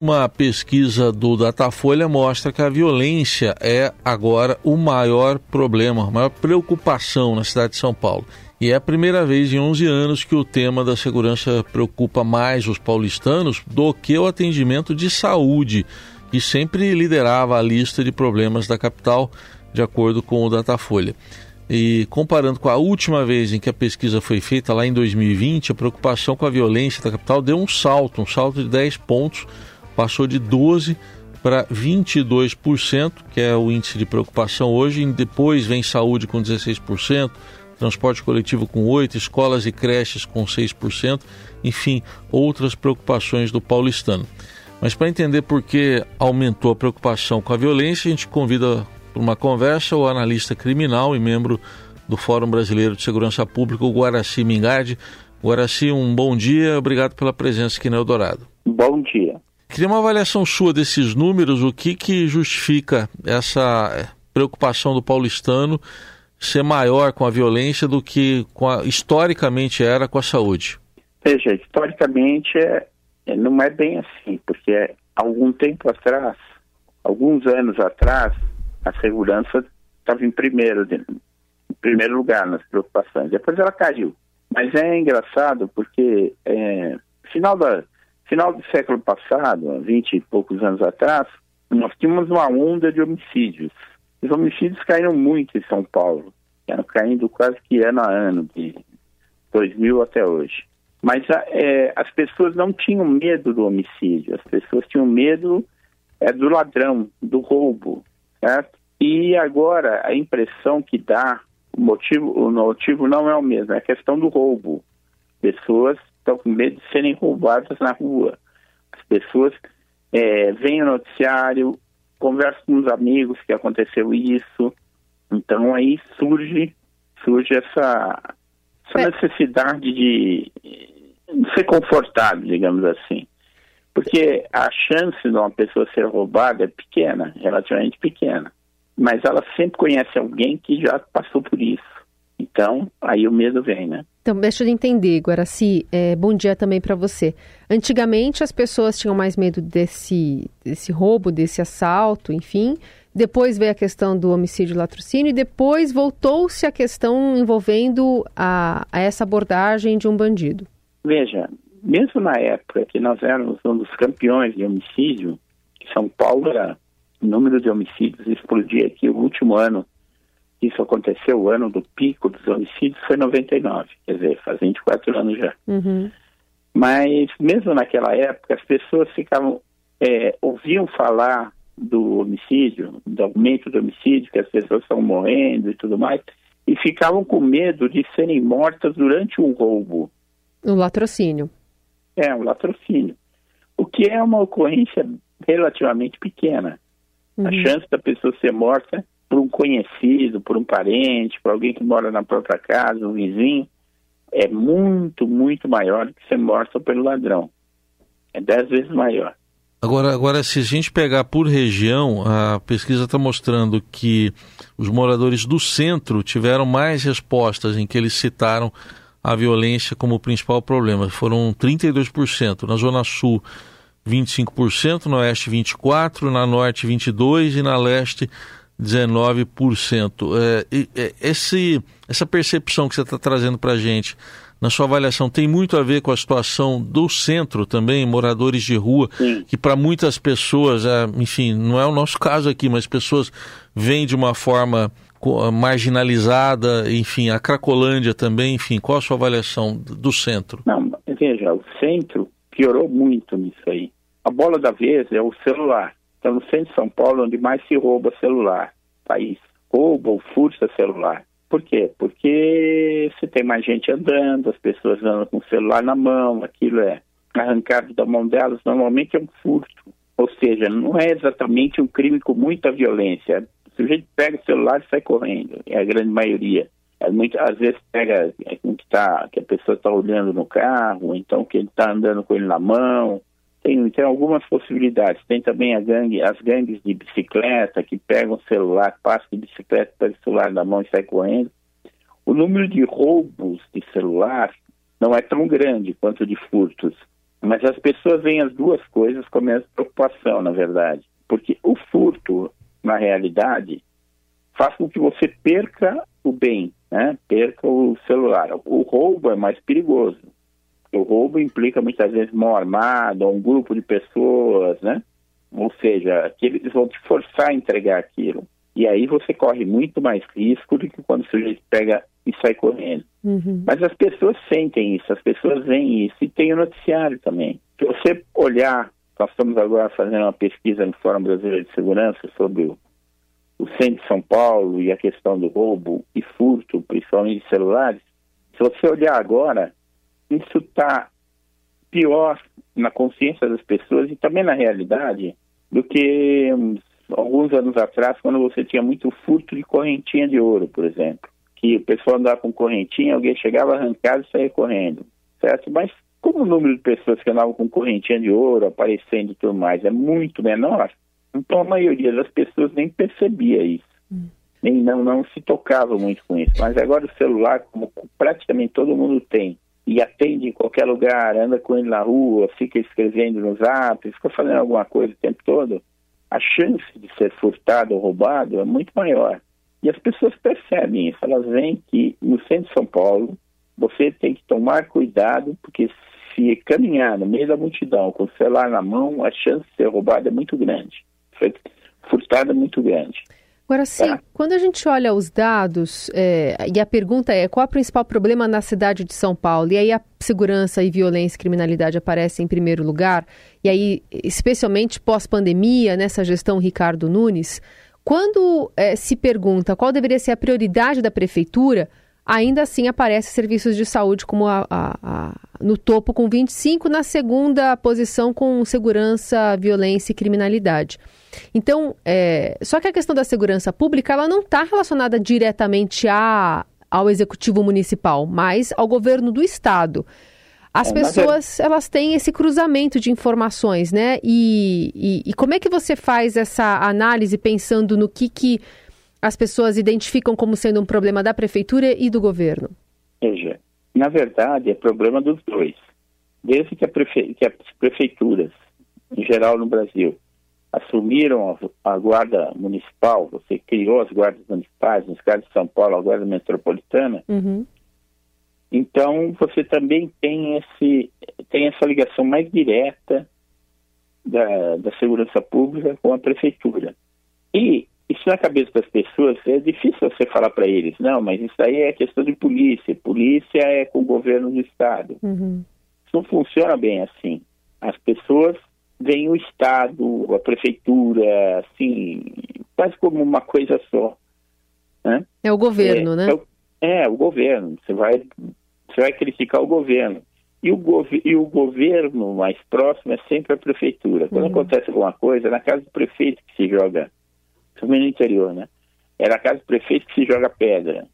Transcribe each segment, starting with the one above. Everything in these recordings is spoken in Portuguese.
Uma pesquisa do Datafolha mostra que a violência é agora o maior problema, a maior preocupação na cidade de São Paulo. E é a primeira vez em 11 anos que o tema da segurança preocupa mais os paulistanos do que o atendimento de saúde, que sempre liderava a lista de problemas da capital, de acordo com o Datafolha. E comparando com a última vez em que a pesquisa foi feita, lá em 2020, a preocupação com a violência da capital deu um salto, um salto de 10 pontos passou de 12% para 22%, que é o índice de preocupação hoje. Depois vem saúde com 16%, transporte coletivo com 8%, escolas e creches com 6%, enfim, outras preocupações do paulistano. Mas para entender por que aumentou a preocupação com a violência, a gente convida para uma conversa o analista criminal e membro do Fórum Brasileiro de Segurança Pública, o Guaraci Mingardi. Guaraci, um bom dia, obrigado pela presença aqui no Eldorado. Bom dia. Queria uma avaliação sua desses números, o que, que justifica essa preocupação do paulistano ser maior com a violência do que a, historicamente era com a saúde? Veja, historicamente é, é não é bem assim, porque é, algum tempo atrás, alguns anos atrás, a segurança estava em primeiro, em primeiro lugar nas preocupações. Depois ela caiu. Mas é engraçado porque é, final da Final do século passado, vinte e poucos anos atrás, nós tínhamos uma onda de homicídios. Os homicídios caíram muito em São Paulo, caindo quase que ano a ano, de 2000 até hoje. Mas é, as pessoas não tinham medo do homicídio, as pessoas tinham medo é, do ladrão, do roubo, certo? E agora a impressão que dá, o motivo, o motivo não é o mesmo, é a questão do roubo. Pessoas estão com medo de serem roubadas na rua. As pessoas é, veem o noticiário, conversam com os amigos que aconteceu isso. Então aí surge, surge essa, essa é. necessidade de, de ser confortável, digamos assim. Porque a chance de uma pessoa ser roubada é pequena, relativamente pequena. Mas ela sempre conhece alguém que já passou por isso. Então, aí o medo vem, né? Então, deixa eu entender, Guaraci, é, bom dia também para você. Antigamente as pessoas tinham mais medo desse, desse roubo, desse assalto, enfim. Depois veio a questão do homicídio e latrocínio e depois voltou-se a questão envolvendo a, a essa abordagem de um bandido. Veja, mesmo na época que nós éramos um dos campeões de homicídio, São Paulo era o número de homicídios explodia aqui o último ano isso aconteceu, o ano do pico dos homicídios foi 99, quer dizer, faz 24 anos já. Uhum. Mas mesmo naquela época, as pessoas ficavam, é, ouviam falar do homicídio, do aumento do homicídio, que as pessoas estão morrendo e tudo mais, e ficavam com medo de serem mortas durante um roubo. O latrocínio. É, o latrocínio. O que é uma ocorrência relativamente pequena. Uhum. A chance da pessoa ser morta por um conhecido, por um parente, por alguém que mora na própria casa, um vizinho, é muito, muito maior do que ser morto pelo ladrão. É dez vezes maior. Agora, agora, se a gente pegar por região, a pesquisa está mostrando que os moradores do centro tiveram mais respostas em que eles citaram a violência como principal problema. Foram 32%. Na Zona Sul, 25%, no Oeste, 24%, na Norte, 22% e na Leste, 19%. É, é, esse, essa percepção que você está trazendo para a gente, na sua avaliação, tem muito a ver com a situação do centro também, moradores de rua, Sim. que para muitas pessoas, é, enfim, não é o nosso caso aqui, mas pessoas vêm de uma forma marginalizada, enfim, a Cracolândia também, enfim, qual a sua avaliação do centro? Não, veja, o centro piorou muito nisso aí. A bola da vez é o celular. Então, no centro de São Paulo, onde mais se rouba celular, país, rouba ou furta celular. Por quê? Porque você tem mais gente andando, as pessoas andam com o celular na mão, aquilo é arrancado da mão delas, normalmente é um furto. Ou seja, não é exatamente um crime com muita violência. O sujeito pega o celular e sai correndo, é a grande maioria. É muito, às vezes pega é, que, tá, que a pessoa está olhando no carro, então que ele está andando com ele na mão, tem, tem algumas possibilidades. Tem também gangue, as gangues de bicicleta que pegam o celular, passam de bicicleta, pegam o celular na mão e sai correndo. O número de roubos de celular não é tão grande quanto de furtos, Mas as pessoas veem as duas coisas com a mesma preocupação, na verdade. Porque o furto, na realidade, faz com que você perca o bem, né? perca o celular. O roubo é mais perigoso. O roubo implica muitas vezes mão armada, um grupo de pessoas, né? Ou seja, que eles vão te forçar a entregar aquilo. E aí você corre muito mais risco do que quando o sujeito pega e sai correndo. Uhum. Mas as pessoas sentem isso, as pessoas veem isso. E tem o noticiário também. Se você olhar, nós estamos agora fazendo uma pesquisa no Fórum Brasileiro de Segurança sobre o, o centro de São Paulo e a questão do roubo e furto, principalmente de celulares. Se você olhar agora, isso está pior na consciência das pessoas e também na realidade do que uns, alguns anos atrás, quando você tinha muito furto de correntinha de ouro, por exemplo. Que o pessoal andava com correntinha, alguém chegava arrancado e saía correndo, certo? Mas como o número de pessoas que andavam com correntinha de ouro aparecendo e tudo mais é muito menor, então a maioria das pessoas nem percebia isso. Hum. Nem não, não se tocava muito com isso. Mas agora o celular, como praticamente todo mundo tem, e atende em qualquer lugar, anda com ele na rua, fica escrevendo nos apps, fica fazendo alguma coisa o tempo todo, a chance de ser furtado ou roubado é muito maior. E as pessoas percebem isso, elas veem que no centro de São Paulo você tem que tomar cuidado, porque se caminhar no meio da multidão com o celular na mão, a chance de ser roubado é muito grande. Furtado é muito grande. Agora, sim, tá. quando a gente olha os dados, é, e a pergunta é qual é o principal problema na cidade de São Paulo? E aí a segurança e violência e criminalidade aparecem em primeiro lugar, e aí, especialmente pós-pandemia, nessa gestão Ricardo Nunes, quando é, se pergunta qual deveria ser a prioridade da prefeitura, ainda assim aparece serviços de saúde como a, a, a, no topo com 25, na segunda posição com segurança, violência e criminalidade. Então, é, só que a questão da segurança pública ela não está relacionada diretamente a, ao executivo municipal, mas ao governo do estado. As é, pessoas elas têm esse cruzamento de informações, né? E, e, e, como é que você faz essa análise pensando no que, que as pessoas identificam como sendo um problema da prefeitura e do governo? Veja, na verdade é problema dos dois. Desde que, prefe... que as prefeituras, em geral no Brasil, assumiram a, a, guarda municipal, você criou as guardas municipais, nos casos de São Paulo, a guarda metropolitana, uhum. então você também tem, esse, tem essa ligação mais direta da, da segurança pública com a prefeitura. E isso na cabeça das pessoas é difícil você falar para eles, não, mas isso aí é questão de polícia, polícia é com o governo do estado. Uhum. Isso não funciona bem assim. As pessoas vem o Estado, a Prefeitura, assim, quase como uma coisa só. Né? É o governo, é, né? É o, é o, governo. Você vai, você vai criticar o governo. E o, gov e o governo mais próximo é sempre a prefeitura. Quando uhum. acontece alguma coisa, é na casa do prefeito que se joga, principalmente no interior, né? É na casa do prefeito que se joga pedra.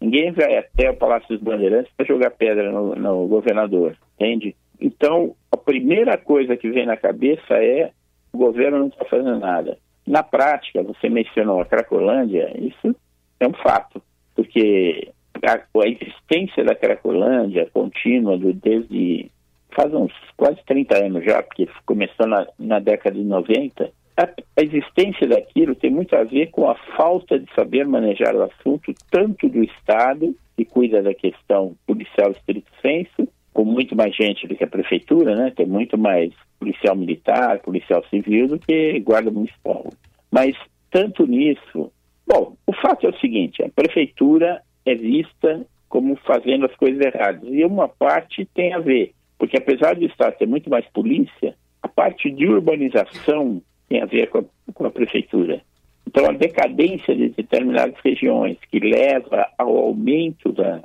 Ninguém vai até o Palácio dos Bandeirantes para jogar pedra no, no governador, entende? Então, a primeira coisa que vem na cabeça é o governo não está fazendo nada. Na prática, você mencionou a Cracolândia, isso é um fato, porque a, a existência da Cracolândia contínua do, desde faz uns quase 30 anos já, porque começou na, na década de 90, a, a, existência daquilo tem muito a ver com a falta de saber manejar o assunto, tanto do Estado, que cuida da questão policial estrito senso, com muito mais gente do que a prefeitura, né? Tem muito mais policial militar, policial civil do que guarda municipal. Mas tanto nisso, bom, o fato é o seguinte: a prefeitura é vista como fazendo as coisas erradas e uma parte tem a ver, porque apesar do estado ter muito mais polícia, a parte de urbanização tem a ver com a, com a prefeitura. Então, a decadência de determinadas regiões que leva ao aumento da,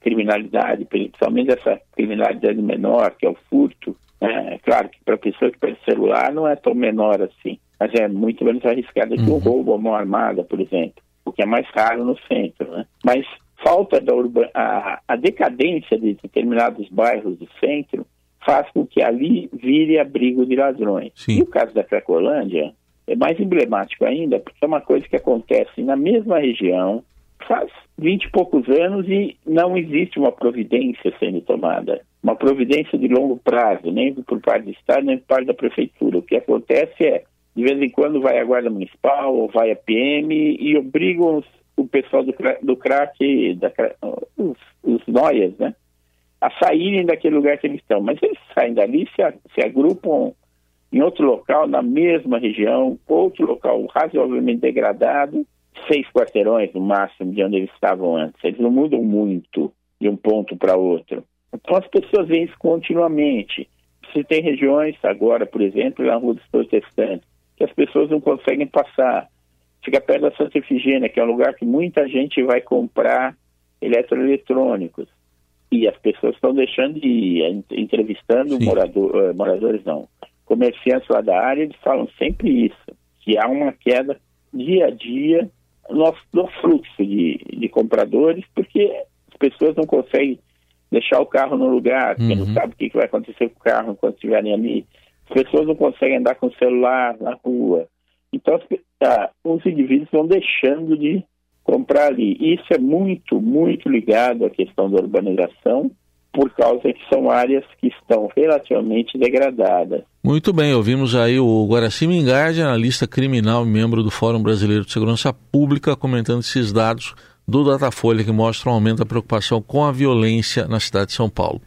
criminalidade, principalmente essa criminalidade menor, que é o furto. Né? É claro que para a pessoa que perde celular não é tão menor assim, mas é muito menos arriscada que o uhum. roubo a mão armada, por exemplo, o que é mais raro no centro. Né? Mas falta da a, a decadência de determinados bairros do centro faz com que ali vire abrigo de ladrões. Sim. E o caso da Cracolândia é mais emblemático ainda, porque é uma coisa que acontece na mesma região, faz vinte e poucos anos e não existe uma providência sendo tomada, uma providência de longo prazo, nem por parte do Estado, nem por parte da Prefeitura. O que acontece é, de vez em quando vai a Guarda Municipal ou vai a PM e obrigam os, o pessoal do, do CRAC, da, os, os noias, né, a saírem daquele lugar que eles estão. Mas eles saem dali, se, se agrupam em outro local, na mesma região, outro local razoavelmente degradado, seis quarteirões no máximo de onde eles estavam antes. Eles não mudam muito de um ponto para outro. Então as pessoas veem isso continuamente. Se tem regiões, agora, por exemplo, na Rua dos Protestantes, que as pessoas não conseguem passar. Fica perto da Santa Efigênia, que é um lugar que muita gente vai comprar eletroeletrônicos. E as pessoas estão deixando de ir, entrevistando morador, uh, moradores, não, comerciantes lá da área, eles falam sempre isso, que há uma queda dia a dia no, no fluxo de, de compradores, porque as pessoas não conseguem deixar o carro no lugar, porque uhum. não sabe o que vai acontecer com o carro enquanto estiverem ali. As pessoas não conseguem andar com o celular na rua. Então, ah, os indivíduos vão deixando de comprar ali. Isso é muito, muito ligado à questão da urbanização, por causa que são áreas que estão relativamente degradadas. Muito bem, ouvimos aí o Guaraci Mingardi, analista criminal e membro do Fórum Brasileiro de Segurança Pública, comentando esses dados do Datafolha que mostram um aumento da preocupação com a violência na cidade de São Paulo.